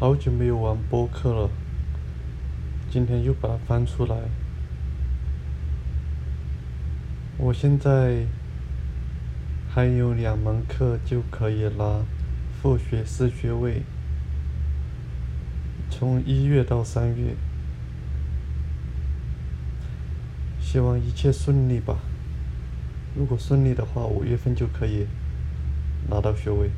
好久没有玩播客了今天又把它翻出来。我现在还有两门课就可以拿副学士学位。从一月到三月。希望一切顺利吧。如果顺利的话五月份就可以拿到学位。